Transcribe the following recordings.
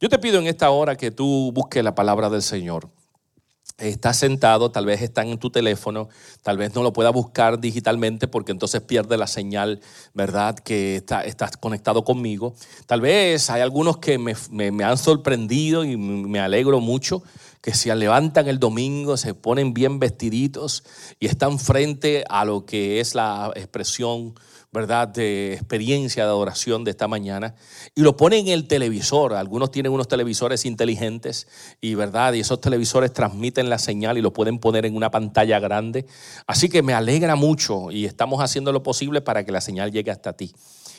Yo te pido en esta hora que tú busques la palabra del Señor. Estás sentado, tal vez está en tu teléfono, tal vez no lo puedas buscar digitalmente porque entonces pierde la señal, ¿verdad? Que estás conectado conmigo. Tal vez hay algunos que me, me han sorprendido y me alegro mucho que se levantan el domingo, se ponen bien vestiditos y están frente a lo que es la expresión ¿verdad?, de experiencia de adoración de esta mañana, y lo ponen en el televisor. Algunos tienen unos televisores inteligentes y, ¿verdad?, y esos televisores transmiten la señal y lo pueden poner en una pantalla grande. Así que me alegra mucho y estamos haciendo lo posible para que la señal llegue hasta ti.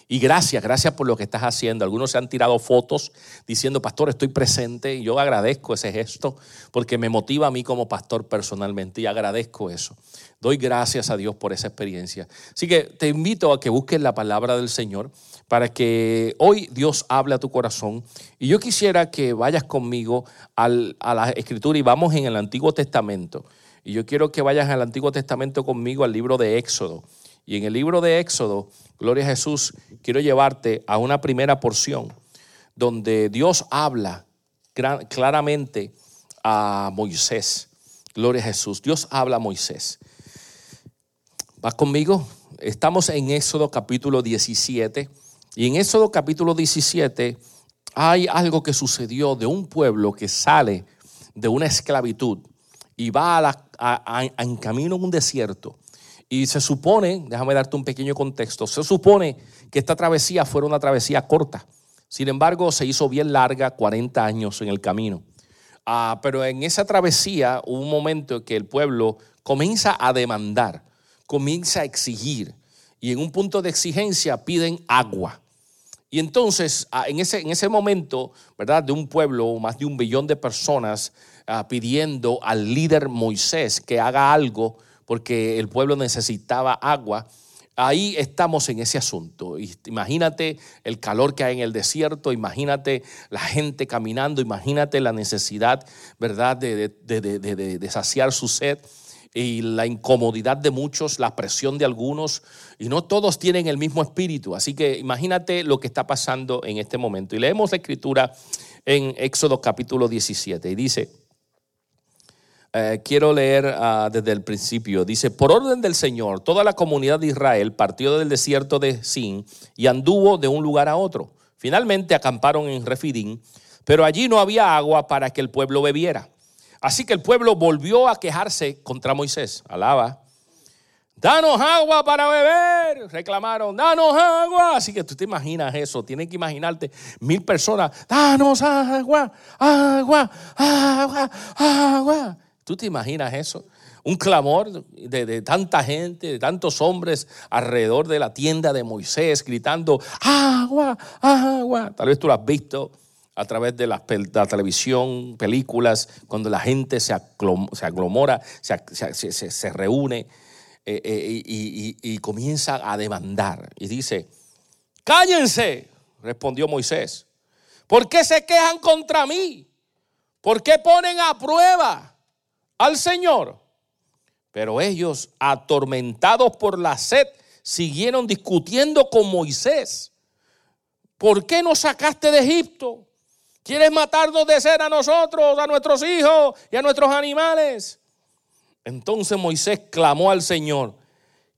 Y gracias, gracias por lo que estás haciendo. Algunos se han tirado fotos diciendo, pastor, estoy presente. Y yo agradezco ese gesto porque me motiva a mí como pastor personalmente y agradezco eso. Doy gracias a Dios por esa experiencia. Así que te invito a que busques la palabra del Señor para que hoy Dios hable a tu corazón. Y yo quisiera que vayas conmigo a la escritura y vamos en el Antiguo Testamento. Y yo quiero que vayas al Antiguo Testamento conmigo al libro de Éxodo. Y en el libro de Éxodo, Gloria a Jesús, quiero llevarte a una primera porción donde Dios habla claramente a Moisés. Gloria a Jesús. Dios habla a Moisés. ¿Vas conmigo? Estamos en Éxodo capítulo 17. Y en Éxodo capítulo 17 hay algo que sucedió de un pueblo que sale de una esclavitud y va a en camino en un desierto y se supone, déjame darte un pequeño contexto, se supone que esta travesía fuera una travesía corta. Sin embargo, se hizo bien larga, 40 años en el camino. Ah, pero en esa travesía hubo un momento en que el pueblo comienza a demandar, comienza a exigir. Y en un punto de exigencia piden agua. Y entonces, ah, en ese, en ese momento, ¿verdad? De un pueblo, más de un billón de personas ah, pidiendo al líder Moisés que haga algo porque el pueblo necesitaba agua. Ahí estamos en ese asunto. Imagínate el calor que hay en el desierto, imagínate la gente caminando, imagínate la necesidad, ¿verdad?, de, de, saciar su sed y la incomodidad de muchos, la presión de algunos, y no todos tienen el mismo espíritu. Así que imagínate lo que está pasando en este momento. Y leemos la escritura en Éxodo capítulo 17 y dice, eh, quiero leer ah, desde el principio. Dice, por orden del Señor, toda la comunidad de Israel partió del desierto de Sin y anduvo de un lugar a otro. Finalmente acamparon en Refidín, pero allí no había agua para que el pueblo bebiera. Así que el pueblo volvió a quejarse contra Moisés. Alaba. Danos agua para beber. Reclamaron, danos agua. Así que tú te imaginas eso. Tienes que imaginarte mil personas. Danos agua, agua, agua, agua. ¿Tú te imaginas eso? Un clamor de, tanta gente, de tantos hombres alrededor de la tienda de Moisés gritando, agua, agua. Tal vez tú lo has visto a través de la, televisión, películas, cuando la gente se, aglomora, se, reúne y comienza a demandar. Y dice, cállense, respondió Moisés. ¿Por qué se quejan contra mí? ¿Por qué ponen a prueba? Al Señor. Pero ellos, atormentados por la sed, siguieron discutiendo con Moisés. ¿Por qué nos sacaste de Egipto? ¿Quieres matarnos de sed a nosotros, a nuestros hijos y a nuestros animales? Entonces Moisés clamó al Señor,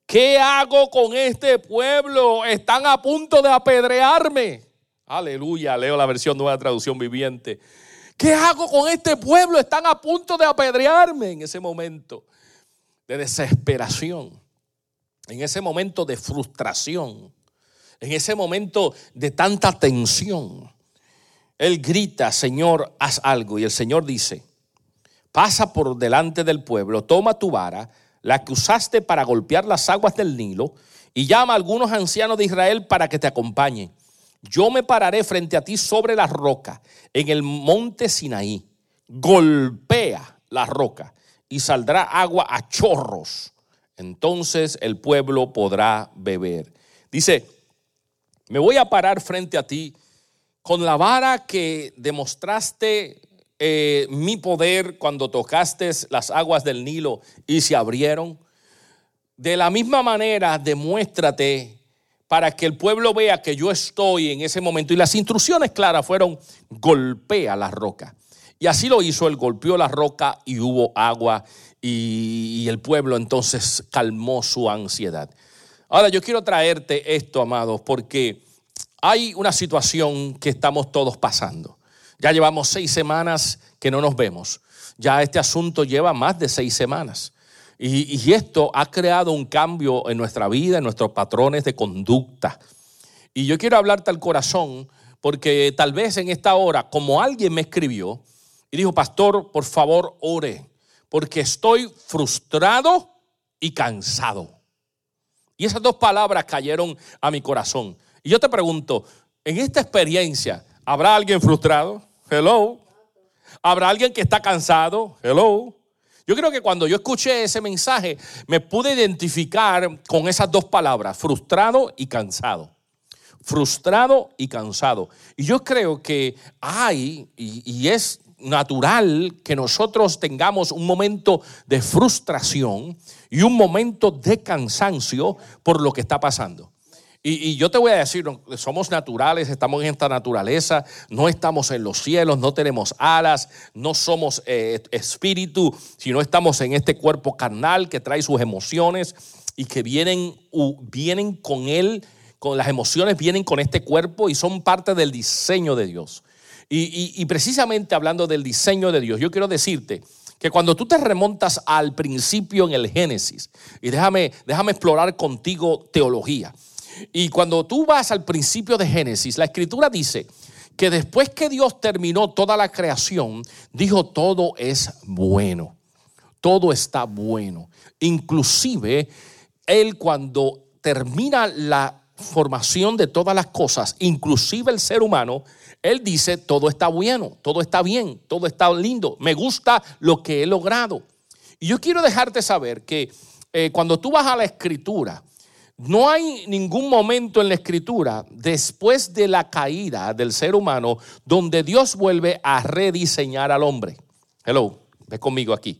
¿qué hago con este pueblo? Están a punto de apedrearme. Aleluya, leo la versión nueva traducción viviente. ¿Qué hago con este pueblo? Están a punto de apedrearme en ese momento de desesperación, en ese momento de frustración, en ese momento de tanta tensión. Él grita, Señor, haz algo. Y el Señor dice, pasa por delante del pueblo, toma tu vara, la que usaste para golpear las aguas del Nilo, y llama a algunos ancianos de Israel para que te acompañen yo me pararé frente a ti sobre la roca en el monte Sinaí. Golpea la roca y saldrá agua a chorros. Entonces el pueblo podrá beber. Dice, me voy a parar frente a ti con la vara que demostraste eh, mi poder cuando tocaste las aguas del Nilo y se abrieron. De la misma manera, demuéstrate para que el pueblo vea que yo estoy en ese momento. Y las instrucciones claras fueron, golpea la roca. Y así lo hizo, él golpeó la roca y hubo agua y, y el pueblo entonces calmó su ansiedad. Ahora yo quiero traerte esto, amados, porque hay una situación que estamos todos pasando. Ya llevamos seis semanas que no nos vemos. Ya este asunto lleva más de seis semanas. Y, esto ha creado un cambio en nuestra vida, en nuestros patrones de conducta. Y yo quiero hablarte al corazón porque tal vez en esta hora, como alguien me escribió y dijo, pastor, por favor, ore, porque estoy frustrado y cansado. Y esas dos palabras cayeron a mi corazón. Y yo te pregunto, en esta experiencia, ¿habrá alguien frustrado? Hello. ¿Habrá alguien que está cansado? Hello. Yo creo que cuando yo escuché ese mensaje, me pude identificar con esas dos palabras, frustrado y cansado. Frustrado y cansado. Y yo creo que hay, y, es natural que nosotros tengamos un momento de frustración y un momento de cansancio por lo que está pasando. Y, yo te voy a decir, somos naturales, estamos en esta naturaleza, no estamos en los cielos, no tenemos alas, no somos eh, espíritu, sino estamos en este cuerpo carnal que trae sus emociones y que vienen, vienen con él, con las emociones vienen con este cuerpo y son parte del diseño de Dios. Y, precisamente hablando del diseño de Dios, yo quiero decirte que cuando tú te remontas al principio en el Génesis, y déjame, déjame explorar contigo teología. Y cuando tú vas al principio de Génesis, la escritura dice que después que Dios terminó toda la creación, dijo todo es bueno, todo está bueno. Inclusive, Él cuando termina la formación de todas las cosas, inclusive el ser humano, Él dice, todo está bueno, todo está bien, todo está lindo, me gusta lo que he logrado. Y yo quiero dejarte saber que eh, cuando tú vas a la escritura, no hay ningún momento en la escritura después de la caída del ser humano donde Dios vuelve a rediseñar al hombre. Hello, ve conmigo aquí.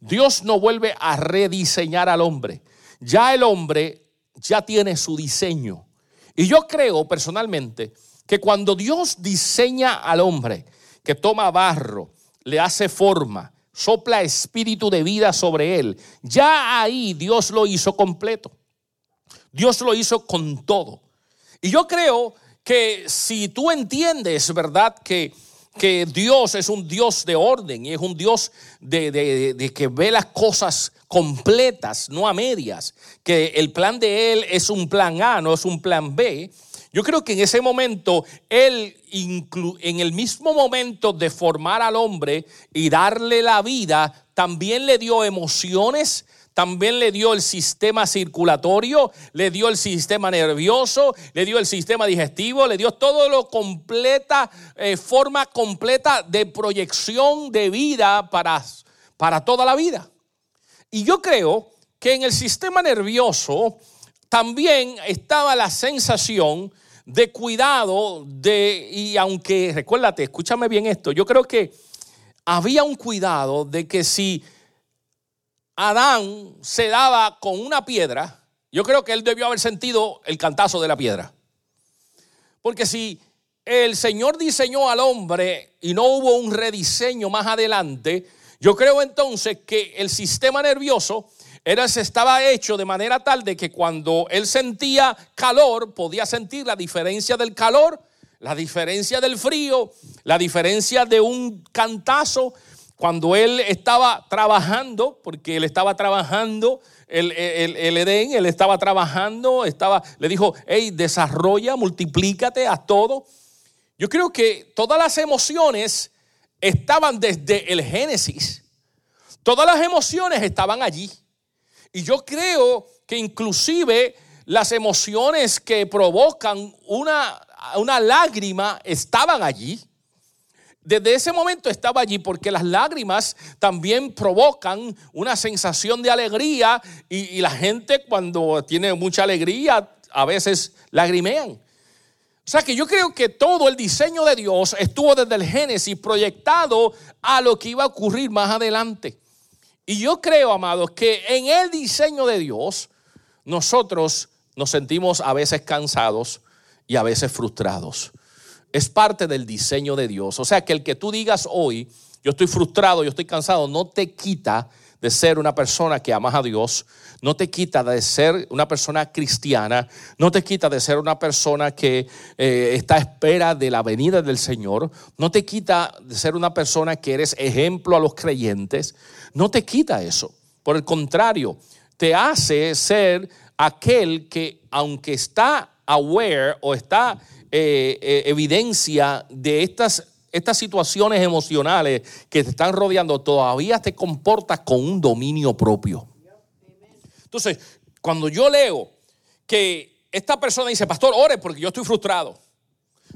Dios no vuelve a rediseñar al hombre. Ya el hombre ya tiene su diseño. Y yo creo personalmente que cuando Dios diseña al hombre, que toma barro, le hace forma, sopla espíritu de vida sobre él, ya ahí Dios lo hizo completo. Dios lo hizo con todo. Y yo creo que si tú entiendes, ¿verdad? Que, que Dios es un Dios de orden y es un Dios de, que ve las cosas completas, no a medias, que el plan de Él es un plan A, no es un plan B. Yo creo que en ese momento, Él, en el mismo momento de formar al hombre y darle la vida, también le dio emociones, también le dio el sistema circulatorio, le dio el sistema nervioso, le dio el sistema digestivo, le dio todo lo completa, eh, forma completa de proyección de vida para, para toda la vida. Y yo creo que en el sistema nervioso también estaba la sensación de cuidado de, y aunque, recuérdate, escúchame bien esto, yo creo que había un cuidado de que si Adán se daba con una piedra, yo creo que él debió haber sentido el cantazo de la piedra. Porque si el Señor diseñó al hombre y no hubo un rediseño más adelante, yo creo entonces que el sistema nervioso era, estaba hecho de manera tal de que cuando él sentía calor, podía sentir la diferencia del calor, la diferencia del frío, la diferencia de un cantazo, cuando él estaba trabajando, porque él estaba trabajando el, Edén, él estaba trabajando, estaba, le dijo, hey, desarrolla, multiplícate, haz todo. Yo creo que todas las emociones estaban desde el Génesis. Todas las emociones estaban allí. Y yo creo que inclusive las emociones que provocan una, una lágrima estaban allí. Desde ese momento estaba allí porque las lágrimas también provocan una sensación de alegría y, la gente cuando tiene mucha alegría a veces lagrimean. O sea que yo creo que todo el diseño de Dios estuvo desde el Génesis proyectado a lo que iba a ocurrir más adelante. Y yo creo, amados, que en el diseño de Dios nosotros nos sentimos a veces cansados y a veces frustrados. Es parte del diseño de Dios. O sea que el que tú digas hoy, yo estoy frustrado, yo estoy cansado, no te quita de ser una persona que amas a Dios, no te quita de ser una persona cristiana, no te quita de ser una persona que eh, está a espera de la venida del Señor, no te quita de ser una persona que eres ejemplo a los creyentes, no te quita eso. Por el contrario, te hace ser aquel que aunque está aware o está eh, eh, evidencia de estas estas situaciones emocionales que te están rodeando, todavía te comportas con un dominio propio. Entonces, cuando yo leo que esta persona dice, pastor, ore porque yo estoy frustrado,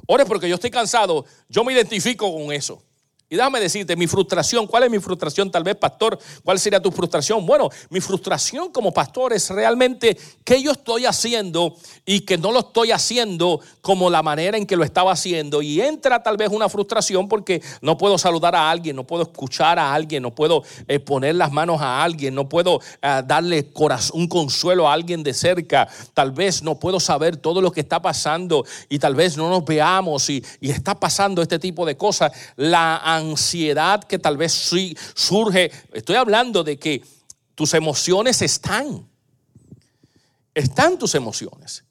ore porque yo estoy cansado, yo me identifico con eso. Y déjame decirte, mi frustración, ¿cuál es mi frustración? Tal vez, pastor, ¿cuál sería tu frustración? Bueno, mi frustración como pastor es realmente qué yo estoy haciendo y que no lo estoy haciendo como la manera en que lo estaba haciendo. Y entra tal vez una frustración porque no puedo saludar a alguien, no puedo escuchar a alguien, no puedo eh, poner las manos a alguien, no puedo eh, darle un consuelo a alguien de cerca. Tal vez no puedo saber todo lo que está pasando y tal vez no nos veamos y, y está pasando este tipo de cosas. La ansiedad que tal vez surge. Estoy hablando de que tus emociones están. Están tus emociones.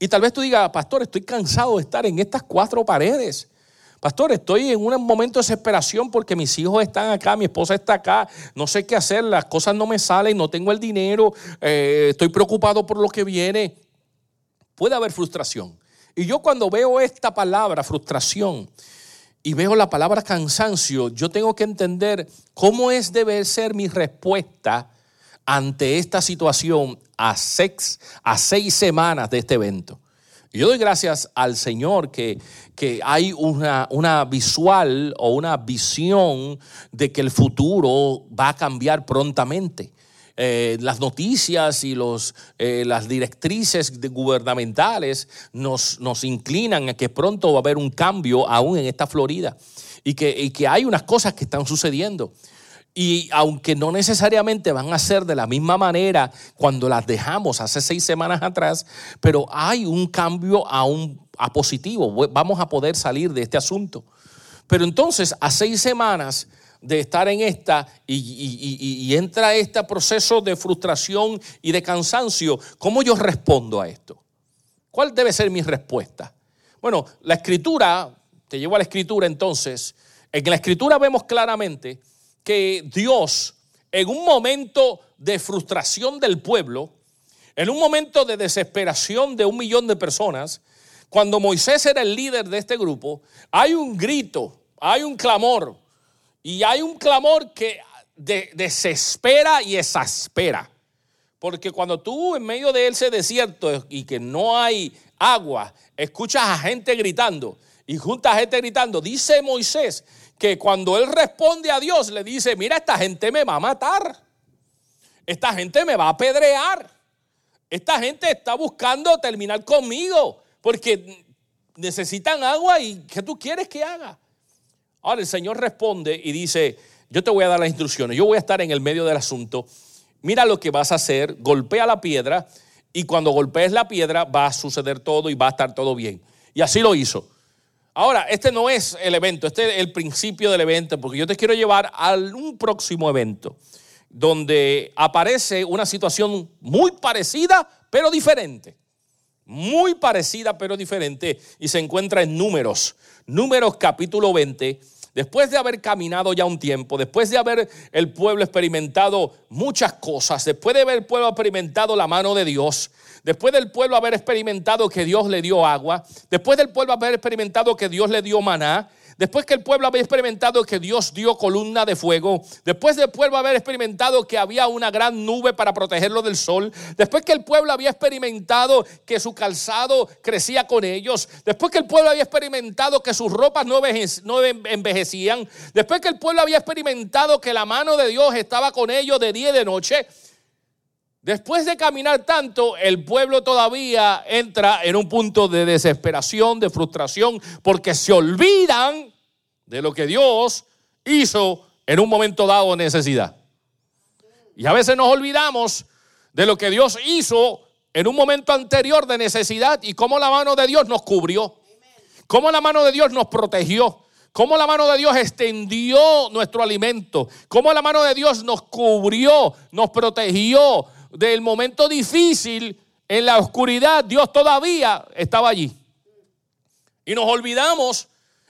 Y tal vez tú digas, pastor, estoy cansado de estar en estas cuatro paredes. Pastor, estoy en un momento de desesperación porque mis hijos están acá, mi esposa está acá, no sé qué hacer, las cosas no me salen, no tengo el dinero, eh, estoy preocupado por lo que viene. Puede haber frustración. Y yo cuando veo esta palabra, frustración, y veo la palabra cansancio, yo tengo que entender cómo es debe ser mi respuesta ante esta situación a seis, a seis semanas de este evento. yo doy gracias al Señor que, que hay una, una, visual o una visión de que el futuro va a cambiar prontamente. Eh, las noticias y los, eh, las directrices gubernamentales nos, nos inclinan a que pronto va a haber un cambio aún en esta Florida y que, y que hay unas cosas que están sucediendo. Y aunque no necesariamente van a ser de la misma manera cuando las dejamos hace seis semanas atrás, pero hay un cambio aún a positivo. Vamos a poder salir de este asunto. Pero entonces, a seis semanas de estar en esta y, entra este proceso de frustración y de cansancio, ¿cómo yo respondo a esto? ¿Cuál debe ser mi respuesta? Bueno, la escritura, te llevo a la escritura entonces, en la escritura vemos claramente que Dios, en un momento de frustración del pueblo, en un momento de desesperación de un millón de personas, cuando Moisés era el líder de este grupo, hay un grito, hay un clamor, y hay un clamor que desespera y exaspera. Porque cuando tú en medio de ese desierto y que no hay agua, escuchas a gente gritando y juntas a gente gritando, dice Moisés que cuando él responde a Dios le dice, mira, esta gente me va a matar, esta gente me va a apedrear, esta gente está buscando terminar conmigo porque necesitan agua y ¿qué tú quieres que haga? Ahora el Señor responde y dice, yo te voy a dar las instrucciones, yo voy a estar en el medio del asunto, mira lo que vas a hacer, golpea la piedra y cuando golpees la piedra va a suceder todo y va a estar todo bien. Y así lo hizo. Ahora, este no es el evento, este es el principio del evento, porque yo te quiero llevar a un próximo evento, donde aparece una situación muy parecida, pero diferente. Muy parecida, pero diferente, y se encuentra en números. Números capítulo 20, después de haber caminado ya un tiempo, después de haber el pueblo experimentado muchas cosas, después de haber el pueblo experimentado la mano de Dios, después del pueblo haber experimentado que Dios le dio agua, después del pueblo haber experimentado que Dios le dio maná, Después que el pueblo había experimentado que Dios dio columna de fuego, después del pueblo haber experimentado que había una gran nube para protegerlo del sol, después que el pueblo había experimentado que su calzado crecía con ellos, después que el pueblo había experimentado que sus ropas no envejecían, después que el pueblo había experimentado que la mano de Dios estaba con ellos de día y de noche, Después de caminar tanto, el pueblo todavía entra en un punto de desesperación, de frustración, porque se olvidan de lo que Dios hizo en un momento dado de necesidad. Y a veces nos olvidamos de lo que Dios hizo en un momento anterior de necesidad y cómo la mano de Dios nos cubrió, cómo la mano de Dios nos protegió, cómo la mano de Dios extendió nuestro alimento, cómo la mano de Dios nos cubrió, nos protegió del momento difícil en la oscuridad. Dios todavía estaba allí. Y nos olvidamos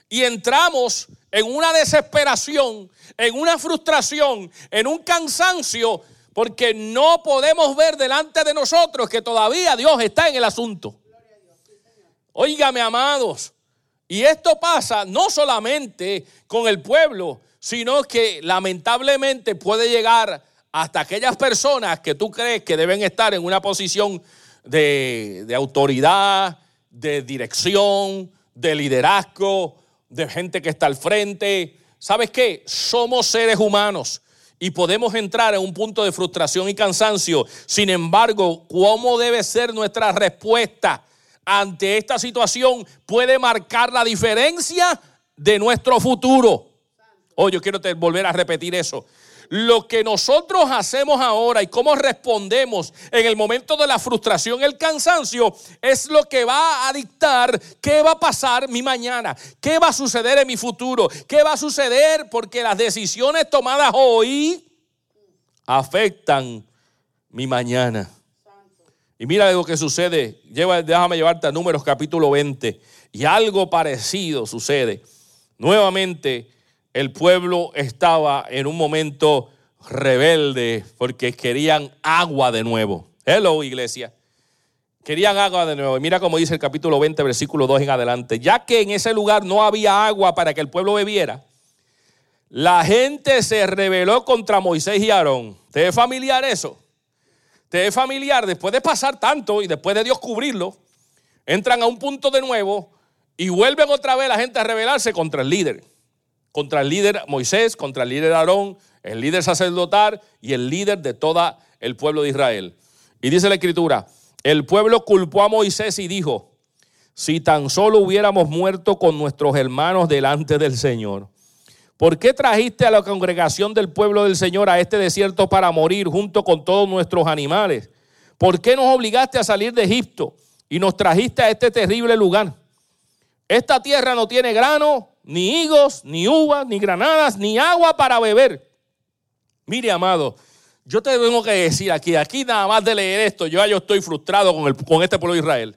y entramos en una desesperación, en una frustración, en un cansancio, porque no podemos ver delante de nosotros que todavía Dios está en el asunto. Óigame, amados, y esto pasa no solamente con el pueblo, sino que lamentablemente puede llegar hasta aquellas personas que tú crees que deben estar en una posición de, autoridad, de dirección, de liderazgo, de gente que está al frente. ¿Sabes qué? Somos seres humanos y podemos entrar en un punto de frustración y cansancio. Sin embargo, ¿cómo debe ser nuestra respuesta ante esta situación? Puede marcar la diferencia de nuestro futuro. Oh, yo quiero volver a repetir eso. Lo que nosotros hacemos ahora y cómo respondemos en el momento de la frustración, el cansancio, es lo que va a dictar qué va a pasar mi mañana, qué va a suceder en mi futuro, qué va a suceder porque las decisiones tomadas hoy afectan mi mañana. Y mira lo que sucede. Lleva, déjame llevarte a Números capítulo 20. Y algo parecido sucede. Nuevamente el pueblo estaba en un momento rebelde porque querían agua de nuevo. Hello, iglesia. Querían agua de nuevo. Y mira cómo dice el capítulo 20, versículo 2 en adelante. Ya que en ese lugar no había agua para que el pueblo bebiera, la gente se rebeló contra Moisés y Aarón. ¿Te es familiar eso? ¿Te es familiar? Después de pasar tanto y después de Dios cubrirlo, entran a un punto de nuevo y vuelven otra vez la gente a rebelarse contra el líder contra el líder Moisés, contra el líder Aarón, el líder sacerdotal y el líder de todo el pueblo de Israel. Y dice la escritura, el pueblo culpó a Moisés y dijo, si tan solo hubiéramos muerto con nuestros hermanos delante del Señor. ¿Por qué trajiste a la congregación del pueblo del Señor a este desierto para morir junto con todos nuestros animales? ¿Por qué nos obligaste a salir de Egipto y nos trajiste a este terrible lugar? Esta tierra no tiene grano, ni higos, ni uvas, ni granadas, ni agua para beber. Mire, amado, yo te tengo que decir aquí, aquí nada más de leer esto, yo, estoy frustrado con, el, con este pueblo de Israel.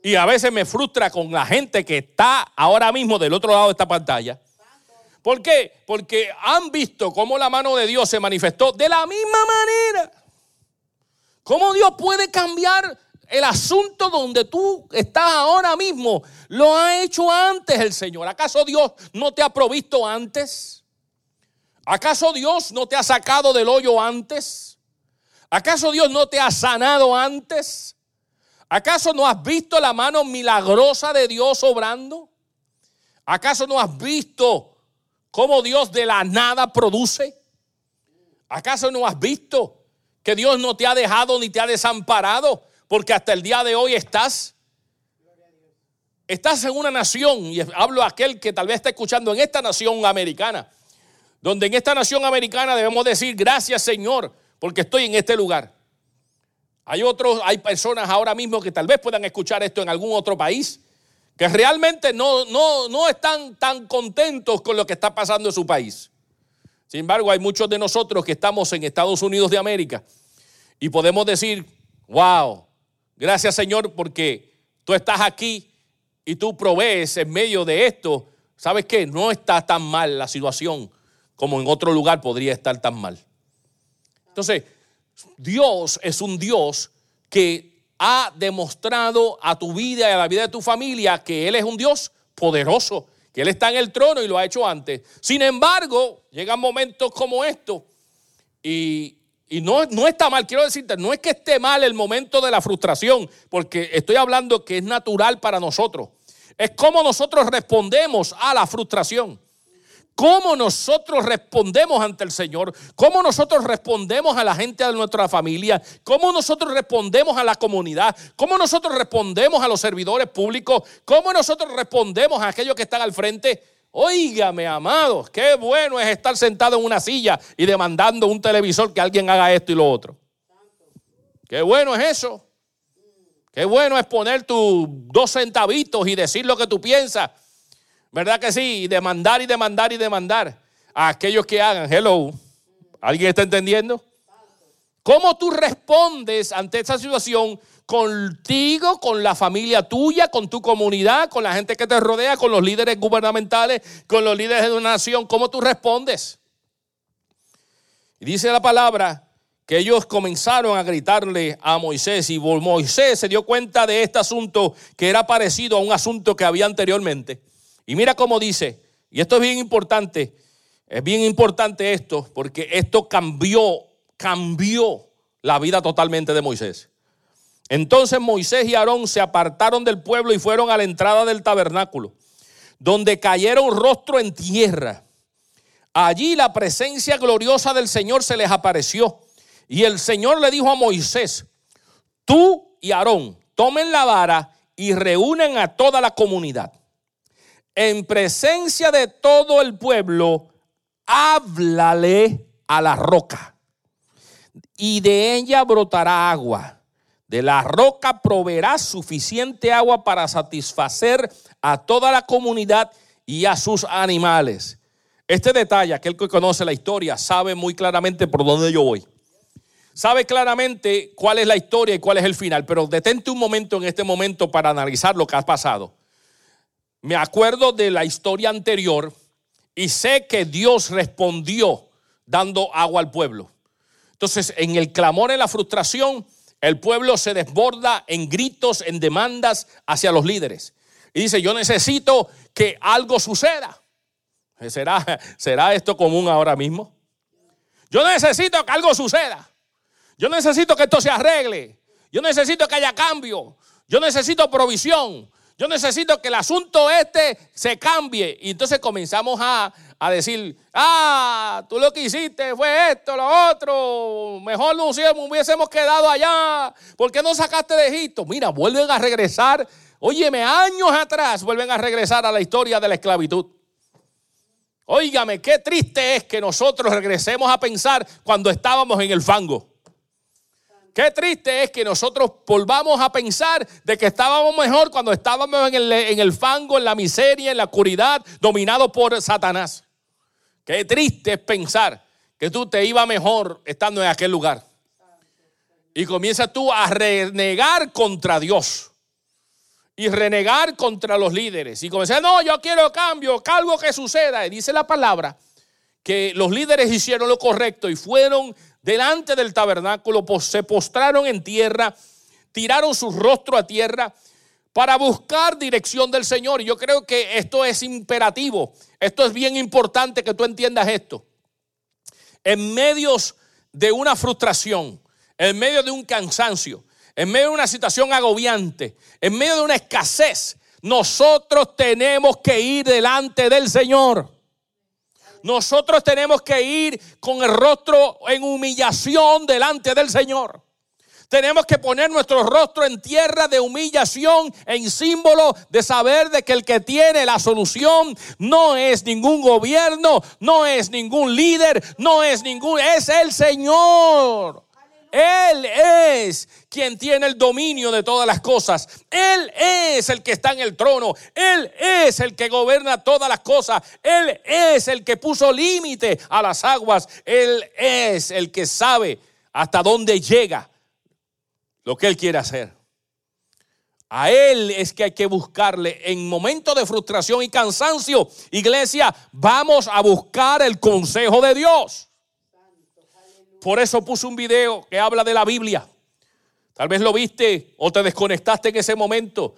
Y a veces me frustra con la gente que está ahora mismo del otro lado de esta pantalla. ¿Por qué? Porque han visto cómo la mano de Dios se manifestó de la misma manera. ¿Cómo Dios puede cambiar el asunto donde tú estás ahora mismo lo ha hecho antes el Señor. ¿Acaso Dios no te ha provisto antes? ¿Acaso Dios no te ha sacado del hoyo antes? ¿Acaso Dios no te ha sanado antes? ¿Acaso no has visto la mano milagrosa de Dios obrando? ¿Acaso no has visto cómo Dios de la nada produce? ¿Acaso no has visto que Dios no te ha dejado ni te ha desamparado? Porque hasta el día de hoy estás. Estás en una nación, y hablo a aquel que tal vez está escuchando en esta nación americana, donde en esta nación americana debemos decir gracias Señor, porque estoy en este lugar. Hay otros, hay personas ahora mismo que tal vez puedan escuchar esto en algún otro país, que realmente no, no, no están tan contentos con lo que está pasando en su país. Sin embargo, hay muchos de nosotros que estamos en Estados Unidos de América y podemos decir, wow, Gracias Señor porque tú estás aquí y tú provees en medio de esto. ¿Sabes qué? No está tan mal la situación como en otro lugar podría estar tan mal. Entonces, Dios es un Dios que ha demostrado a tu vida y a la vida de tu familia que Él es un Dios poderoso, que Él está en el trono y lo ha hecho antes. Sin embargo, llegan momentos como estos y y no, no está mal, quiero decirte, no es que esté mal el momento de la frustración, porque estoy hablando que es natural para nosotros. Es cómo nosotros respondemos a la frustración. Cómo nosotros respondemos ante el Señor, cómo nosotros respondemos a la gente de nuestra familia, cómo nosotros respondemos a la comunidad, cómo nosotros respondemos a los servidores públicos, cómo nosotros respondemos a aquellos que están al frente. Óigame, amados, qué bueno es estar sentado en una silla y demandando un televisor que alguien haga esto y lo otro. Qué bueno es eso. Qué bueno es poner tus dos centavitos y decir lo que tú piensas. ¿Verdad que sí? Y demandar y demandar y demandar a aquellos que hagan. Hello. ¿Alguien está entendiendo? ¿Cómo tú respondes ante esta situación contigo, con la familia tuya, con tu comunidad, con la gente que te rodea, con los líderes gubernamentales, con los líderes de una nación? ¿Cómo tú respondes? Y dice la palabra que ellos comenzaron a gritarle a Moisés y Moisés se dio cuenta de este asunto que era parecido a un asunto que había anteriormente. Y mira cómo dice, y esto es bien importante, es bien importante esto, porque esto cambió, cambió la vida totalmente de Moisés. Entonces Moisés y Aarón se apartaron del pueblo y fueron a la entrada del tabernáculo, donde cayeron rostro en tierra. Allí la presencia gloriosa del Señor se les apareció. Y el Señor le dijo a Moisés, tú y Aarón tomen la vara y reúnen a toda la comunidad. En presencia de todo el pueblo, háblale a la roca y de ella brotará agua. De la roca proveerá suficiente agua para satisfacer a toda la comunidad y a sus animales. Este detalle, aquel que conoce la historia, sabe muy claramente por dónde yo voy. Sabe claramente cuál es la historia y cuál es el final, pero detente un momento en este momento para analizar lo que ha pasado. Me acuerdo de la historia anterior y sé que Dios respondió dando agua al pueblo. Entonces, en el clamor, en la frustración, el pueblo se desborda en gritos, en demandas hacia los líderes. Y dice, yo necesito que algo suceda. ¿Será, ¿Será esto común ahora mismo? Yo necesito que algo suceda. Yo necesito que esto se arregle. Yo necesito que haya cambio. Yo necesito provisión. Yo necesito que el asunto este se cambie. Y entonces comenzamos a, decir, ah, tú lo que hiciste fue esto, lo otro. Mejor no hubiésemos quedado allá. ¿Por qué no sacaste de Egipto? Mira, vuelven a regresar. Óyeme, años atrás vuelven a regresar a la historia de la esclavitud. Óigame, qué triste es que nosotros regresemos a pensar cuando estábamos en el fango. Qué triste es que nosotros volvamos a pensar de que estábamos mejor cuando estábamos en el, en el fango, en la miseria, en la oscuridad, dominados por Satanás. Qué triste es pensar que tú te iba mejor estando en aquel lugar. Y comienzas tú a renegar contra Dios. Y renegar contra los líderes. Y comienzas, no, yo quiero cambio, algo que suceda. Y dice la palabra que los líderes hicieron lo correcto y fueron delante del tabernáculo, se postraron en tierra, tiraron su rostro a tierra para buscar dirección del Señor. Y yo creo que esto es imperativo, esto es bien importante que tú entiendas esto. En medios de una frustración, en medio de un cansancio, en medio de una situación agobiante, en medio de una escasez, nosotros tenemos que ir delante del Señor. Nosotros tenemos que ir con el rostro en humillación delante del Señor. Tenemos que poner nuestro rostro en tierra de humillación en símbolo de saber de que el que tiene la solución no es ningún gobierno, no es ningún líder, no es ningún, es el Señor. Él es quien tiene el dominio de todas las cosas. Él es el que está en el trono. Él es el que gobierna todas las cosas. Él es el que puso límite a las aguas. Él es el que sabe hasta dónde llega lo que Él quiere hacer. A Él es que hay que buscarle en momentos de frustración y cansancio. Iglesia, vamos a buscar el consejo de Dios. Por eso puse un video que habla de la Biblia. Tal vez lo viste o te desconectaste en ese momento.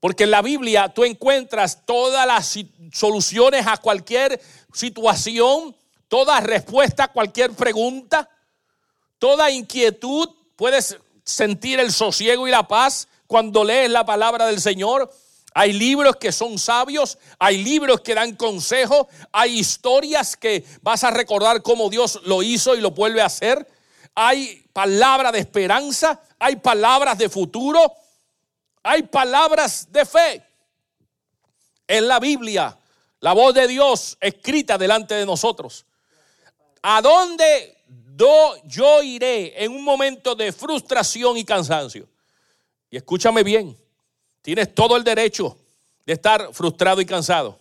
Porque en la Biblia tú encuentras todas las soluciones a cualquier situación, toda respuesta a cualquier pregunta, toda inquietud. Puedes sentir el sosiego y la paz cuando lees la palabra del Señor. Hay libros que son sabios, hay libros que dan consejo, hay historias que vas a recordar cómo Dios lo hizo y lo vuelve a hacer. Hay palabras de esperanza, hay palabras de futuro, hay palabras de fe. En la Biblia, la voz de Dios escrita delante de nosotros. ¿A dónde yo iré en un momento de frustración y cansancio? Y escúchame bien, tienes todo el derecho de estar frustrado y cansado.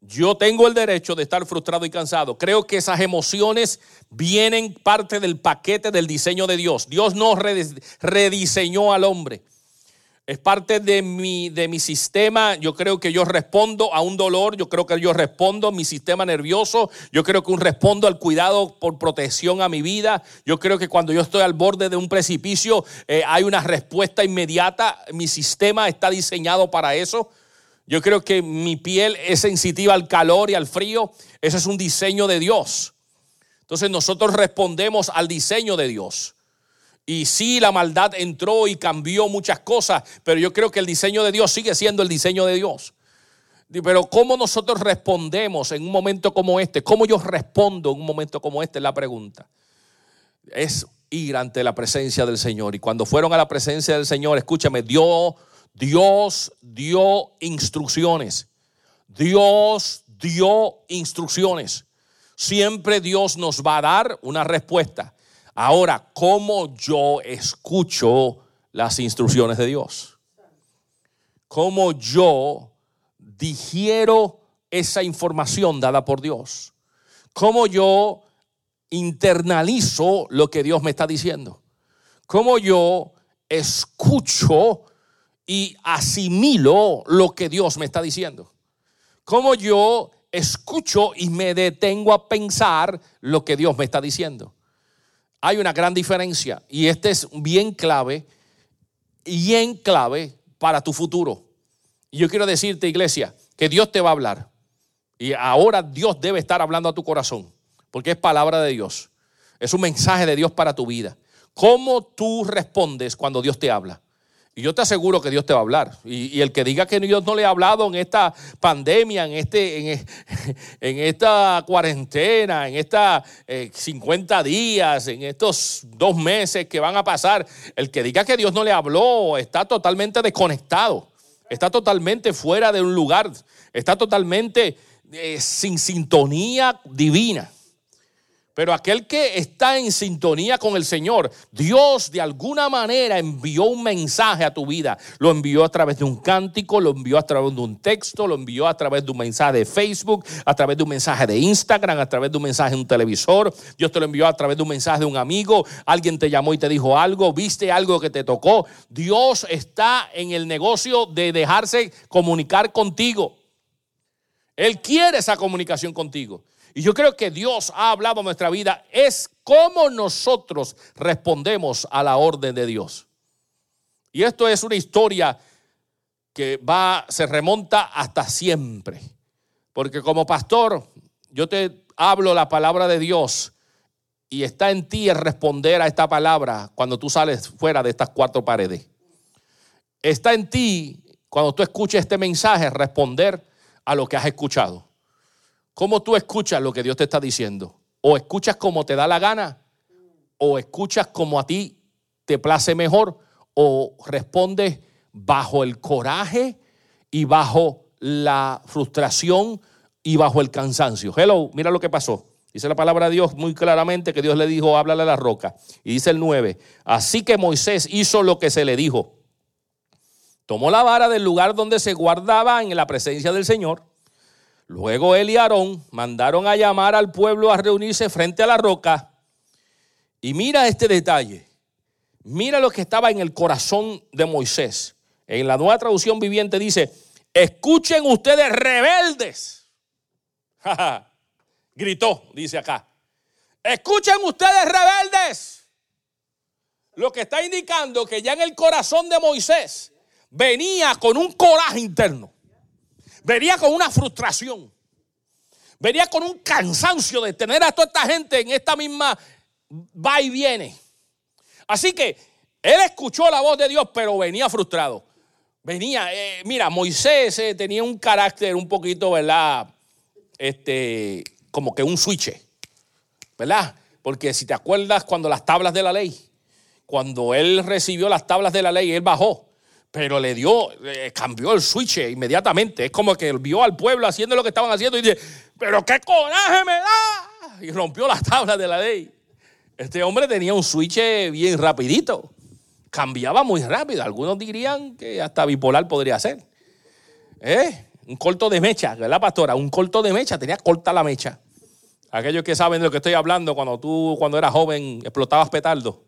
Yo tengo el derecho de estar frustrado y cansado. Creo que esas emociones vienen parte del paquete del diseño de Dios. Dios no rediseñó al hombre. Es parte de mi, de mi sistema. Yo creo que yo respondo a un dolor. Yo creo que yo respondo a mi sistema nervioso. Yo creo que un respondo al cuidado por protección a mi vida. Yo creo que cuando yo estoy al borde de un precipicio eh, hay una respuesta inmediata. Mi sistema está diseñado para eso. Yo creo que mi piel es sensitiva al calor y al frío. Ese es un diseño de Dios. Entonces nosotros respondemos al diseño de Dios. Y sí, la maldad entró y cambió muchas cosas, pero yo creo que el diseño de Dios sigue siendo el diseño de Dios. Pero ¿cómo nosotros respondemos en un momento como este? ¿Cómo yo respondo en un momento como este? Es la pregunta. Es ir ante la presencia del Señor. Y cuando fueron a la presencia del Señor, escúchame, Dios, Dios dio instrucciones. Dios dio instrucciones. Siempre Dios nos va a dar una respuesta. Ahora, ¿cómo yo escucho las instrucciones de Dios? ¿Cómo yo digiero esa información dada por Dios? ¿Cómo yo internalizo lo que Dios me está diciendo? ¿Cómo yo escucho y asimilo lo que Dios me está diciendo? ¿Cómo yo escucho y me detengo a pensar lo que Dios me está diciendo? Hay una gran diferencia y este es bien clave, bien clave para tu futuro. Y yo quiero decirte, iglesia, que Dios te va a hablar. Y ahora Dios debe estar hablando a tu corazón, porque es palabra de Dios. Es un mensaje de Dios para tu vida. ¿Cómo tú respondes cuando Dios te habla? Y yo te aseguro que Dios te va a hablar. Y, el que diga que Dios no le ha hablado en esta pandemia, en, este, en, esta cuarentena, en estos 50 días, en estos dos meses que van a pasar, el que diga que Dios no le habló está totalmente desconectado, está totalmente fuera de un lugar, está totalmente eh, sin sintonía divina. Pero aquel que está en sintonía con el Señor, Dios de alguna manera envió un mensaje a tu vida. Lo envió a través de un cántico, lo envió a través de un texto, lo envió a través de un mensaje de Facebook, a través de un mensaje de Instagram, a través de un mensaje en un televisor. Dios te lo envió a través de un mensaje de un amigo. Alguien te llamó y te dijo algo, viste algo que te tocó. Dios está en el negocio de dejarse comunicar contigo. Él quiere esa comunicación contigo. Y yo creo que Dios ha hablado en nuestra vida, es cómo nosotros respondemos a la orden de Dios. Y esto es una historia que va, se remonta hasta siempre. Porque como pastor, yo te hablo la palabra de Dios y está en ti responder a esta palabra cuando tú sales fuera de estas cuatro paredes. Está en ti, cuando tú escuches este mensaje, responder a lo que has escuchado. ¿Cómo tú escuchas lo que Dios te está diciendo? O escuchas como te da la gana, o escuchas como a ti te place mejor, o respondes bajo el coraje y bajo la frustración y bajo el cansancio. Hello, mira lo que pasó. Dice la palabra de Dios muy claramente que Dios le dijo, háblale a la roca. Y dice el 9, así que Moisés hizo lo que se le dijo. Tomó la vara del lugar donde se guardaba en la presencia del Señor Luego él y Aarón mandaron a llamar al pueblo a reunirse frente a la roca. Y mira este detalle. Mira lo que estaba en el corazón de Moisés. En la nueva traducción viviente dice, escuchen ustedes rebeldes. Gritó, dice acá. Escuchen ustedes rebeldes. Lo que está indicando que ya en el corazón de Moisés venía con un coraje interno. Venía con una frustración. Venía con un cansancio de tener a toda esta gente en esta misma va y viene. Así que él escuchó la voz de Dios, pero venía frustrado. Venía, eh, mira, Moisés eh, tenía un carácter un poquito, ¿verdad? Este, como que un switch, ¿verdad? Porque si te acuerdas cuando las tablas de la ley, cuando él recibió las tablas de la ley, él bajó pero le dio, cambió el switch inmediatamente. Es como que vio al pueblo haciendo lo que estaban haciendo y dice, pero qué coraje me da. Y rompió las tablas de la ley. Este hombre tenía un switch bien rapidito. cambiaba muy rápido. Algunos dirían que hasta bipolar podría ser. ¿Eh? Un corto de mecha, ¿verdad, pastora? Un corto de mecha, tenía corta la mecha. Aquellos que saben de lo que estoy hablando, cuando tú, cuando eras joven, explotabas petardo.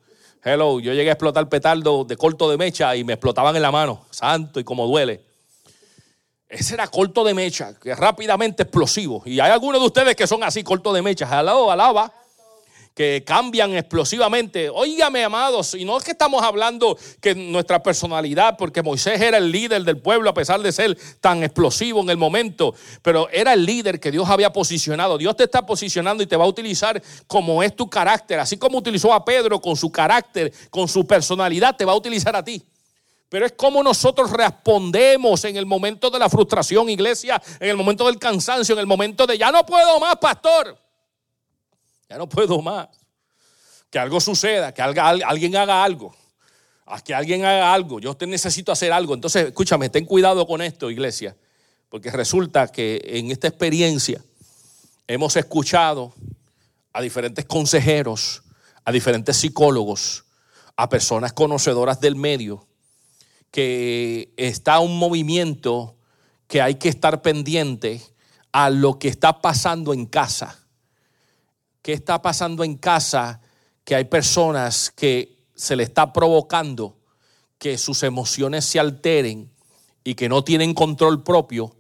Hello, yo llegué a explotar petardo de corto de mecha y me explotaban en la mano. Santo y como duele. Ese era corto de mecha, que rápidamente explosivo. Y hay algunos de ustedes que son así, corto de mecha. Alaba, alaba que cambian explosivamente. Óigame, amados, y no es que estamos hablando que nuestra personalidad, porque Moisés era el líder del pueblo a pesar de ser tan explosivo en el momento, pero era el líder que Dios había posicionado. Dios te está posicionando y te va a utilizar como es tu carácter, así como utilizó a Pedro con su carácter, con su personalidad, te va a utilizar a ti. Pero es como nosotros respondemos en el momento de la frustración, iglesia, en el momento del cansancio, en el momento de ya no puedo más, pastor. Ya no puedo más. Que algo suceda, que alguien haga algo. Que alguien haga algo. Yo te necesito hacer algo. Entonces, escúchame, ten cuidado con esto, iglesia. Porque resulta que en esta experiencia hemos escuchado a diferentes consejeros, a diferentes psicólogos, a personas conocedoras del medio, que está un movimiento que hay que estar pendiente a lo que está pasando en casa qué está pasando en casa, que hay personas que se le está provocando que sus emociones se alteren y que no tienen control propio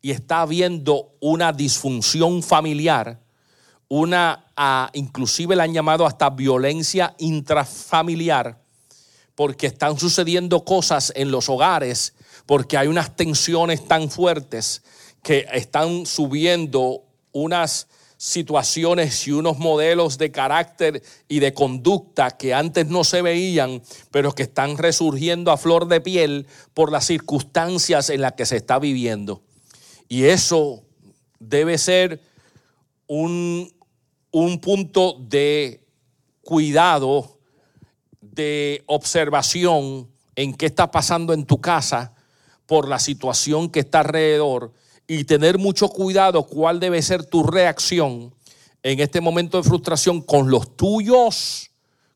y está habiendo una disfunción familiar, una, ah, inclusive la han llamado hasta violencia intrafamiliar, porque están sucediendo cosas en los hogares, porque hay unas tensiones tan fuertes que están subiendo unas situaciones y unos modelos de carácter y de conducta que antes no se veían, pero que están resurgiendo a flor de piel por las circunstancias en las que se está viviendo. Y eso debe ser un, un punto de cuidado, de observación en qué está pasando en tu casa por la situación que está alrededor y tener mucho cuidado cuál debe ser tu reacción en este momento de frustración con los tuyos,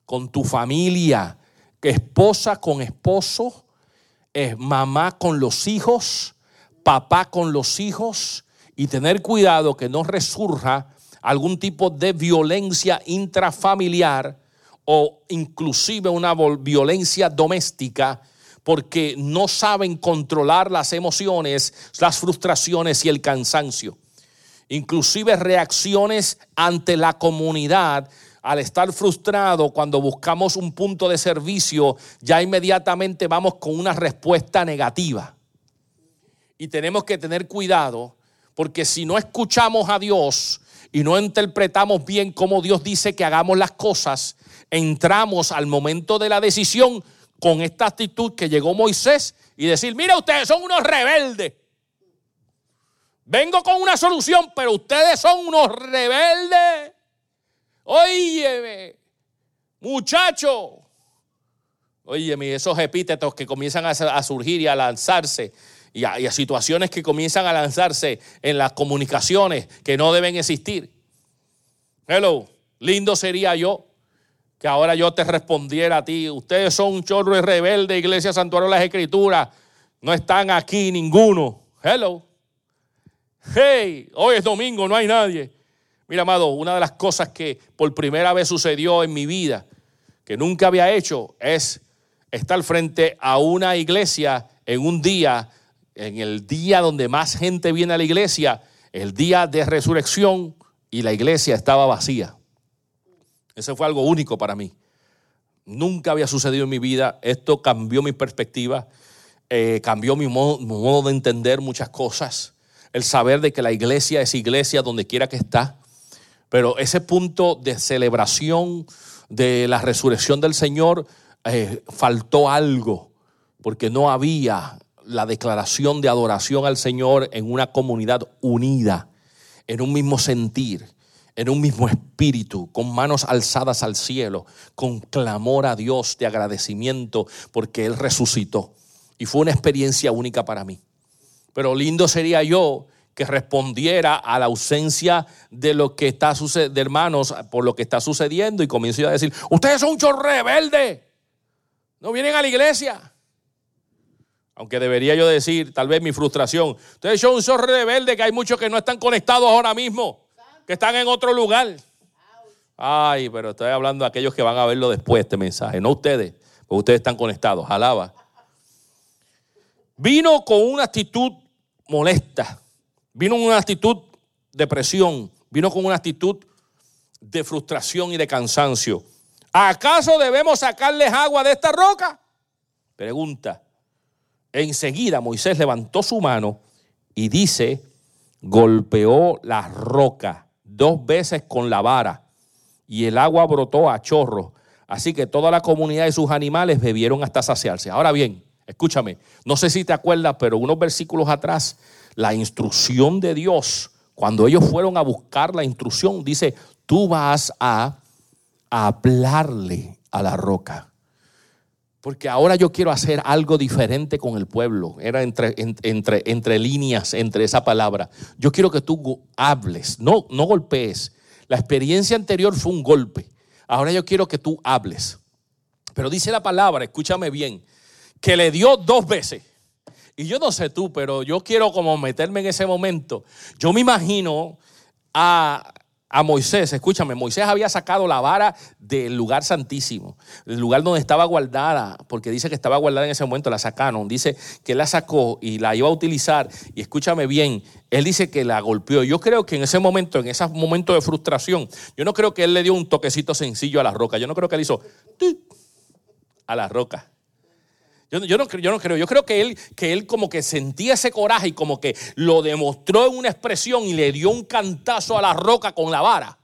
con tu familia, esposa con esposo, mamá con los hijos, papá con los hijos, y tener cuidado que no resurja algún tipo de violencia intrafamiliar o inclusive una violencia doméstica porque no saben controlar las emociones, las frustraciones y el cansancio. Inclusive reacciones ante la comunidad al estar frustrado, cuando buscamos un punto de servicio, ya inmediatamente vamos con una respuesta negativa. Y tenemos que tener cuidado, porque si no escuchamos a Dios y no interpretamos bien cómo Dios dice que hagamos las cosas, entramos al momento de la decisión con esta actitud que llegó Moisés y decir, mira, ustedes son unos rebeldes. Vengo con una solución, pero ustedes son unos rebeldes. Óyeme, muchacho. Óyeme, esos epítetos que comienzan a, surgir y a lanzarse y a, y a situaciones que comienzan a lanzarse en las comunicaciones que no deben existir. Hello, lindo sería yo ahora yo te respondiera a ti. Ustedes son un chorro de rebelde, Iglesia Santuario de las Escrituras. No están aquí ninguno. Hello. Hey, hoy es domingo, no hay nadie. Mira, amado, una de las cosas que por primera vez sucedió en mi vida, que nunca había hecho, es estar frente a una iglesia en un día, en el día donde más gente viene a la iglesia, el día de resurrección, y la iglesia estaba vacía. Eso fue algo único para mí. Nunca había sucedido en mi vida. Esto cambió mi perspectiva, eh, cambió mi modo, de entender muchas cosas. El saber de que la iglesia es iglesia donde quiera que está. Pero ese punto de celebración de la resurrección del Señor, eh, faltó algo, porque no había la declaración de adoración al Señor en una comunidad unida, en un mismo sentir en un mismo espíritu, con manos alzadas al cielo, con clamor a Dios de agradecimiento porque Él resucitó. Y fue una experiencia única para mí. Pero lindo sería yo que respondiera a la ausencia de lo que está de hermanos, por lo que está sucediendo y comienzo a decir, ustedes son un chorro rebelde. No vienen a la iglesia. Aunque debería yo decir, tal vez mi frustración. Ustedes son un sol rebelde que hay muchos que no están conectados ahora mismo, que están en otro lugar. Ay, pero estoy hablando de aquellos que van a verlo después, este mensaje, no ustedes, porque ustedes están conectados. Alaba. Vino con una actitud molesta, vino con una actitud de presión, vino con una actitud de frustración y de cansancio. ¿Acaso debemos sacarles agua de esta roca? Pregunta. Enseguida Moisés levantó su mano y dice, golpeó la roca dos veces con la vara y el agua brotó a chorro. Así que toda la comunidad y sus animales bebieron hasta saciarse. Ahora bien, escúchame, no sé si te acuerdas, pero unos versículos atrás, la instrucción de Dios, cuando ellos fueron a buscar la instrucción, dice, tú vas a hablarle a la roca. Porque ahora yo quiero hacer algo diferente con el pueblo. Era entre, entre, entre líneas, entre esa palabra. Yo quiero que tú hables, no, no golpees. La experiencia anterior fue un golpe. Ahora yo quiero que tú hables. Pero dice la palabra, escúchame bien, que le dio dos veces. Y yo no sé tú, pero yo quiero como meterme en ese momento. Yo me imagino a a Moisés, escúchame, Moisés había sacado la vara del lugar santísimo, el lugar donde estaba guardada, porque dice que estaba guardada en ese momento, la sacaron, dice que la sacó y la iba a utilizar, y escúchame bien, él dice que la golpeó. Yo creo que en ese momento, en ese momento de frustración, yo no creo que él le dio un toquecito sencillo a la roca, yo no creo que él hizo a la roca. Yo, no, yo no creo, yo creo que él, que él como que sentía ese coraje y como que lo demostró en una expresión y le dio un cantazo a la roca con la vara.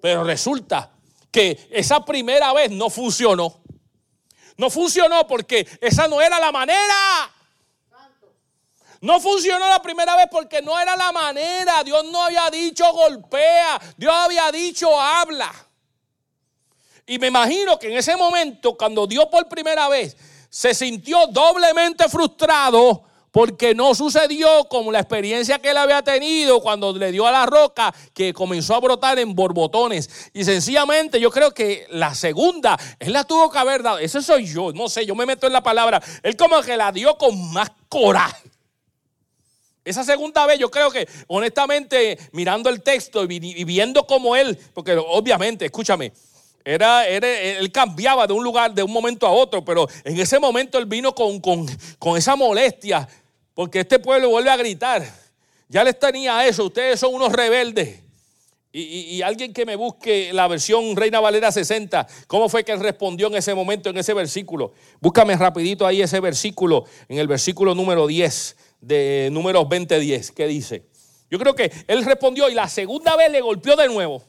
Pero resulta que esa primera vez no funcionó. No funcionó porque esa no era la manera. No funcionó la primera vez porque no era la manera. Dios no había dicho golpea. Dios había dicho habla. Y me imagino que en ese momento, cuando Dios por primera vez se sintió doblemente frustrado porque no sucedió como la experiencia que él había tenido cuando le dio a la roca que comenzó a brotar en borbotones. Y sencillamente yo creo que la segunda, él la tuvo que haber dado. Ese soy yo, no sé, yo me meto en la palabra. Él como que la dio con más coraje. Esa segunda vez yo creo que honestamente mirando el texto y viendo como él, porque obviamente, escúchame, era, él cambiaba de un lugar, de un momento a otro, pero en ese momento él vino con, con, esa molestia, porque este pueblo vuelve a gritar. Ya les tenía eso, ustedes son unos rebeldes. Y, y, alguien que me busque la versión Reina Valera 60, ¿cómo fue que él respondió en ese momento, en ese versículo? Búscame rapidito ahí ese versículo, en el versículo número 10 de números 20-10, ¿qué dice? Yo creo que él respondió y la segunda vez le golpeó de nuevo.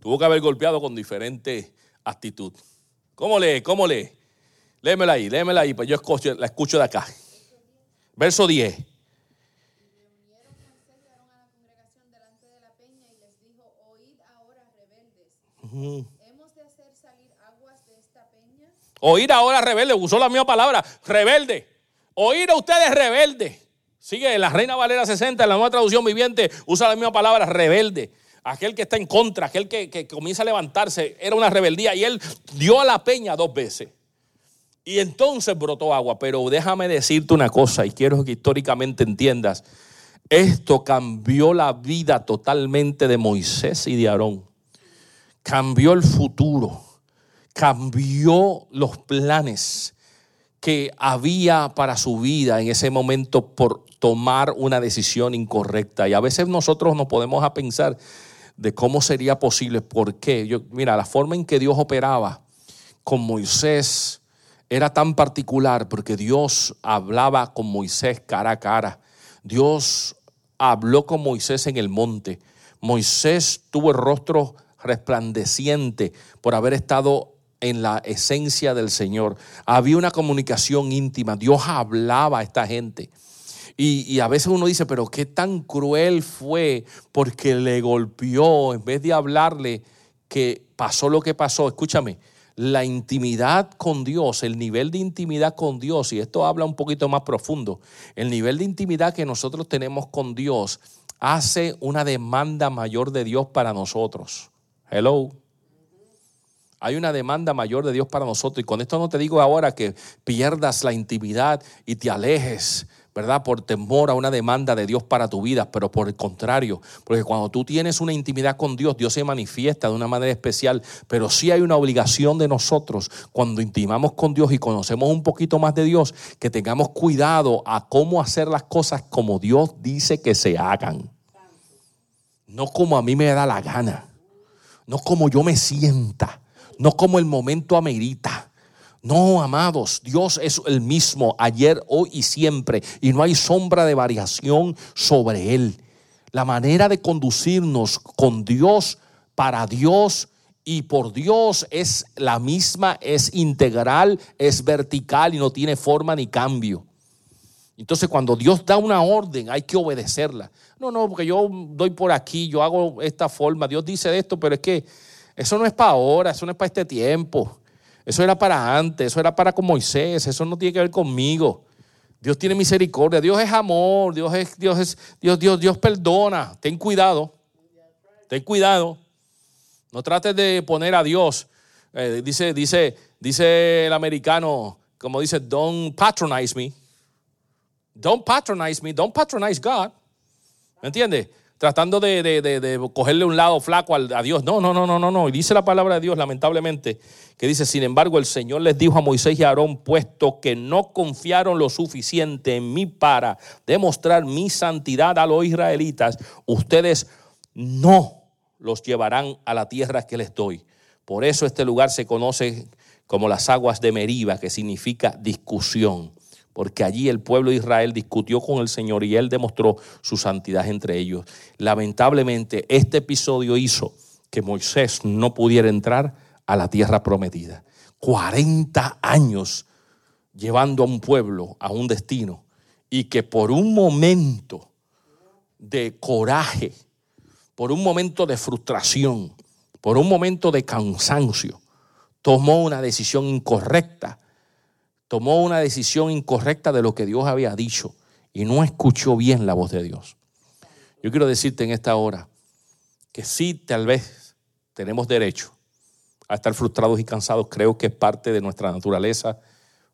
Tuvo que haber golpeado con diferente actitud. ¿Cómo lee? ¿Cómo lee? Léemela ahí, léemela ahí, pues yo la escucho de acá. Verso 10. ¿Hemos de hacer salir aguas de esta peña? Oír ahora rebelde, usó la misma palabra, rebelde. Oír a ustedes rebelde. Sigue la Reina Valera 60, en la nueva traducción viviente, usa la misma palabra, rebelde aquel que está en contra, aquel que, comienza a levantarse, era una rebeldía y él dio a la peña dos veces. Y entonces brotó agua. Pero déjame decirte una cosa y quiero que históricamente entiendas. Esto cambió la vida totalmente de Moisés y de Aarón. Cambió el futuro. Cambió los planes que había para su vida en ese momento por tomar una decisión incorrecta. Y a veces nosotros nos podemos a pensar, de cómo sería posible, por qué. Yo, mira, la forma en que Dios operaba con Moisés era tan particular porque Dios hablaba con Moisés cara a cara. Dios habló con Moisés en el monte. Moisés tuvo el rostro resplandeciente por haber estado en la esencia del Señor. Había una comunicación íntima. Dios hablaba a esta gente. Y, a veces uno dice, pero qué tan cruel fue porque le golpeó en vez de hablarle que pasó lo que pasó. Escúchame, la intimidad con Dios, el nivel de intimidad con Dios, y esto habla un poquito más profundo, el nivel de intimidad que nosotros tenemos con Dios hace una demanda mayor de Dios para nosotros. Hello. Hay una demanda mayor de Dios para nosotros. Y con esto no te digo ahora que pierdas la intimidad y te alejes ¿verdad? Por temor a una demanda de Dios para tu vida, pero por el contrario, porque cuando tú tienes una intimidad con Dios, Dios se manifiesta de una manera especial, pero sí hay una obligación de nosotros cuando intimamos con Dios y conocemos un poquito más de Dios, que tengamos cuidado a cómo hacer las cosas como Dios dice que se hagan. No como a mí me da la gana, no como yo me sienta, no como el momento amerita no, amados, Dios es el mismo ayer, hoy y siempre, y no hay sombra de variación sobre Él. La manera de conducirnos con Dios, para Dios y por Dios es la misma, es integral, es vertical y no tiene forma ni cambio. Entonces cuando Dios da una orden hay que obedecerla. No, no, porque yo doy por aquí, yo hago esta forma, Dios dice esto, pero es que eso no es para ahora, eso no es para este tiempo. Eso era para antes, eso era para con Moisés, eso no tiene que ver conmigo. Dios tiene misericordia, Dios es amor, Dios es, Dios es, Dios, Dios, Dios perdona. Ten cuidado, ten cuidado. No trates de poner a Dios. Eh, dice, dice, dice el americano, como dice, don't patronize me. Don't patronize me, don't patronize God. ¿Me entiendes? Tratando de, cogerle un lado flaco a Dios. No, no, no, no, no, no. Y dice la palabra de Dios, lamentablemente, que dice, sin embargo, el Señor les dijo a Moisés y a Aarón, puesto que no confiaron lo suficiente en mí para demostrar mi santidad a los israelitas, ustedes no los llevarán a la tierra que les doy. Por eso este lugar se conoce como las aguas de Meriba, que significa discusión porque allí el pueblo de Israel discutió con el Señor y Él demostró su santidad entre ellos. Lamentablemente, este episodio hizo que Moisés no pudiera entrar a la tierra prometida. 40 años llevando a un pueblo a un destino y que por un momento de coraje, por un momento de frustración, por un momento de cansancio, tomó una decisión incorrecta tomó una decisión incorrecta de lo que Dios había dicho y no escuchó bien la voz de Dios. Yo quiero decirte en esta hora que sí, tal vez tenemos derecho a estar frustrados y cansados. Creo que es parte de nuestra naturaleza,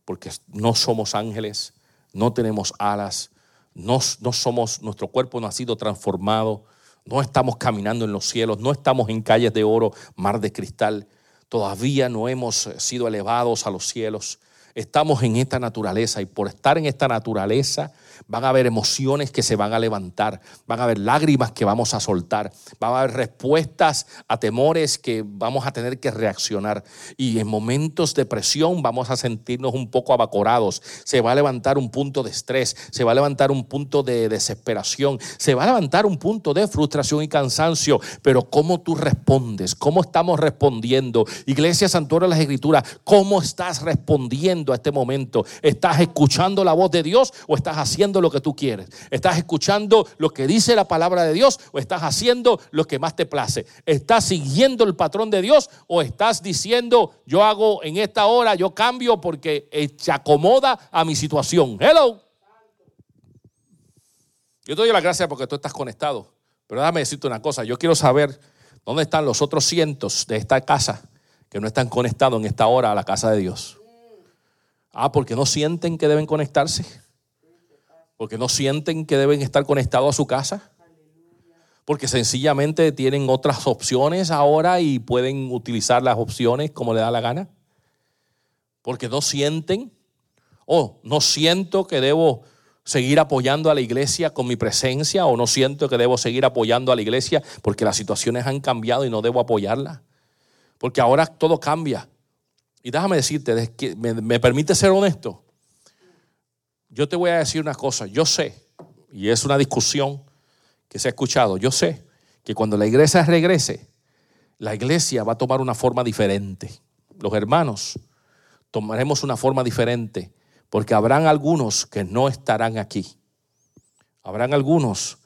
porque no somos ángeles, no tenemos alas, no, no somos, nuestro cuerpo no ha sido transformado, no estamos caminando en los cielos, no estamos en calles de oro, mar de cristal, todavía no hemos sido elevados a los cielos. Estamos en esta naturaleza y por estar en esta naturaleza van a haber emociones que se van a levantar, van a haber lágrimas que vamos a soltar, van a haber respuestas a temores que vamos a tener que reaccionar y en momentos de presión vamos a sentirnos un poco abacorados, se va a levantar un punto de estrés, se va a levantar un punto de desesperación, se va a levantar un punto de frustración y cansancio, pero ¿cómo tú respondes? ¿Cómo estamos respondiendo? Iglesia Santuario de las Escrituras, ¿cómo estás respondiendo a este momento? ¿Estás escuchando la voz de Dios o estás haciendo lo que tú quieres? ¿Estás escuchando lo que dice la palabra de Dios o estás haciendo lo que más te place? ¿Estás siguiendo el patrón de Dios o estás diciendo yo hago en esta hora, yo cambio porque se acomoda a mi situación? Hello. Yo te doy la gracia porque tú estás conectado. Pero déjame decirte una cosa, yo quiero saber dónde están los otros cientos de esta casa que no están conectados en esta hora a la casa de Dios. Ah, porque no sienten que deben conectarse porque no sienten que deben estar conectados a su casa, porque sencillamente tienen otras opciones ahora y pueden utilizar las opciones como le da la gana, porque no sienten, o no siento que debo seguir apoyando a la iglesia con mi presencia, o no siento que debo seguir apoyando a la iglesia porque las situaciones han cambiado y no debo apoyarla, porque ahora todo cambia. Y déjame decirte, me permite ser honesto, yo te voy a decir una cosa, yo sé, y es una discusión que se ha escuchado, yo sé que cuando la iglesia regrese, la iglesia va a tomar una forma diferente. Los hermanos tomaremos una forma diferente, porque habrán algunos que no estarán aquí. Habrán algunos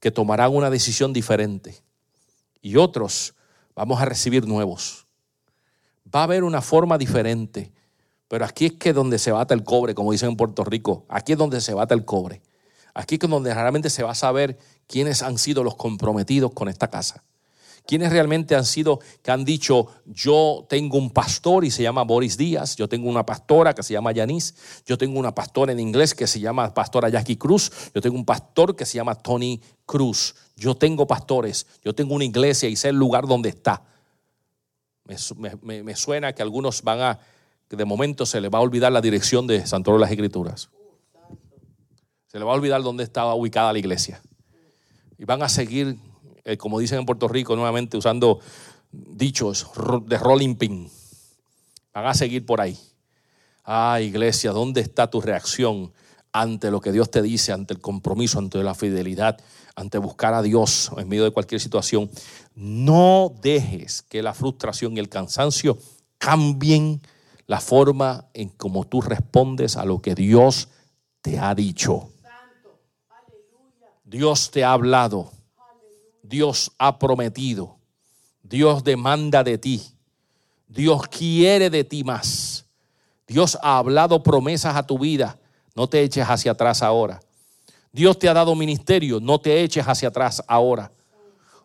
que tomarán una decisión diferente y otros vamos a recibir nuevos. Va a haber una forma diferente pero aquí es que donde se bata el cobre, como dicen en Puerto Rico. Aquí es donde se bata el cobre. Aquí es donde realmente se va a saber quiénes han sido los comprometidos con esta casa. ¿Quiénes realmente han sido, que han dicho, yo tengo un pastor y se llama Boris Díaz, yo tengo una pastora que se llama Yanis, yo tengo una pastora en inglés que se llama pastora Jackie Cruz, yo tengo un pastor que se llama Tony Cruz, yo tengo pastores, yo tengo una iglesia y sé el lugar donde está. Me, suena que algunos van a, que de momento se les va a olvidar la dirección de Santo de las Escrituras. Se les va a olvidar dónde estaba ubicada la iglesia. Y van a seguir eh, como dicen en Puerto Rico, nuevamente usando dichos de rolling pin. Van a seguir por ahí. Ah, iglesia, ¿dónde está tu reacción ante lo que Dios te dice, ante el compromiso, ante la fidelidad, ante buscar a Dios en medio de cualquier situación? No dejes que la frustración y el cansancio cambien la forma en cómo tú respondes a lo que Dios te ha dicho. Dios te ha hablado. Dios ha prometido. Dios demanda de ti. Dios quiere de ti más. Dios ha hablado promesas a tu vida. No te eches hacia atrás ahora. Dios te ha dado ministerio. No te eches hacia atrás ahora.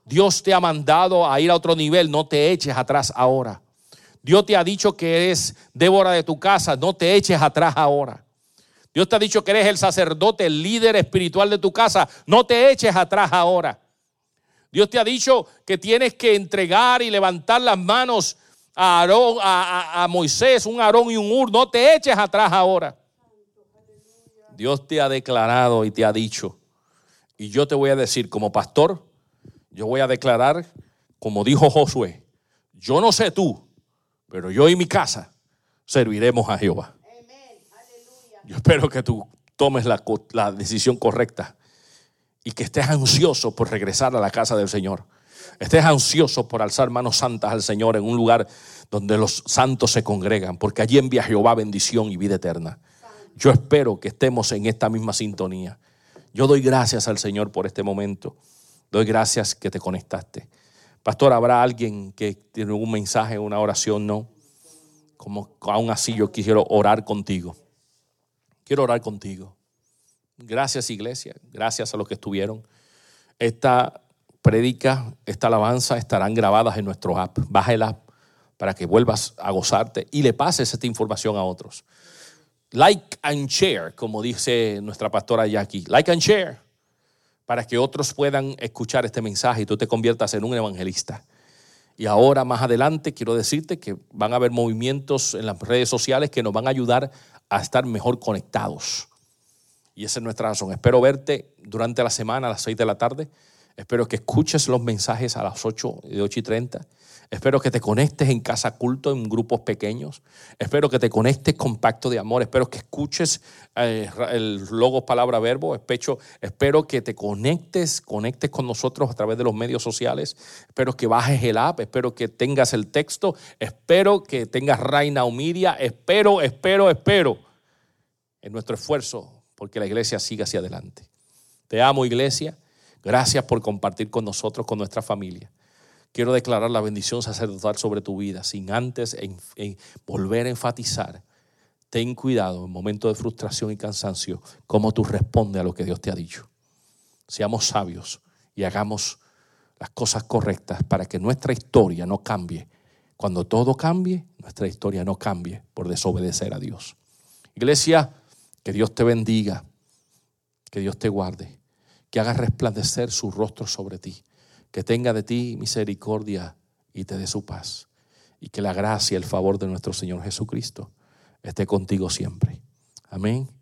Dios te ha mandado a ir a otro nivel. No te eches atrás ahora. Dios te ha dicho que eres Débora de tu casa. No te eches atrás ahora. Dios te ha dicho que eres el sacerdote, el líder espiritual de tu casa. No te eches atrás ahora. Dios te ha dicho que tienes que entregar y levantar las manos a, Aarón, a, Moisés, un Aarón y un Ur. No te eches atrás ahora. Dios te ha declarado y te ha dicho. Y yo te voy a decir como pastor, yo voy a declarar, como dijo Josué, yo no sé tú, pero yo y mi casa serviremos a Jehová. Yo espero que tú tomes la, decisión correcta y que estés ansioso por regresar a la casa del Señor. Estés ansioso por alzar manos santas al Señor en un lugar donde los santos se congregan, porque allí envía Jehová bendición y vida eterna. Yo espero que estemos en esta misma sintonía. Yo doy gracias al Señor por este momento. Doy gracias que te conectaste. Pastor, ¿habrá alguien que tiene un mensaje, una oración? No. Como aún así yo quisiera orar contigo. Quiero orar contigo. Gracias iglesia, gracias a los que estuvieron. Esta prédica, esta alabanza estarán grabadas en nuestro app. Baja el app para que vuelvas a gozarte y le pases esta información a otros. Like and share, como dice nuestra pastora Jackie. Like and share para que otros puedan escuchar este mensaje y tú te conviertas en un evangelista. Y ahora más adelante quiero decirte que van a haber movimientos en las redes sociales que nos van a ayudar a estar mejor conectados. Y esa es nuestra razón. Espero verte durante la semana a las 6 de la tarde. Espero que escuches los mensajes a las 8 de 8 y 30. Espero que te conectes en casa culto en grupos pequeños. Espero que te conectes con pacto de amor. Espero que escuches eh, el logo palabra verbo. Espero, espero que te conectes, conectes con nosotros a través de los medios sociales. Espero que bajes el app. Espero que tengas el texto. Espero que tengas Reina Umiria. Espero, espero, espero en nuestro esfuerzo porque la iglesia siga hacia adelante. Te amo, iglesia. Gracias por compartir con nosotros, con nuestra familia. Quiero declarar la bendición sacerdotal sobre tu vida, sin antes volver a enfatizar. Ten cuidado en momentos de frustración y cansancio, cómo tú respondes a lo que Dios te ha dicho. Seamos sabios y hagamos las cosas correctas para que nuestra historia no cambie. Cuando todo cambie, nuestra historia no cambie por desobedecer a Dios. Iglesia, que Dios te bendiga, que Dios te guarde, que haga resplandecer su rostro sobre ti, que tenga de ti misericordia y te dé su paz. Y que la gracia y el favor de nuestro Señor Jesucristo esté contigo siempre. Amén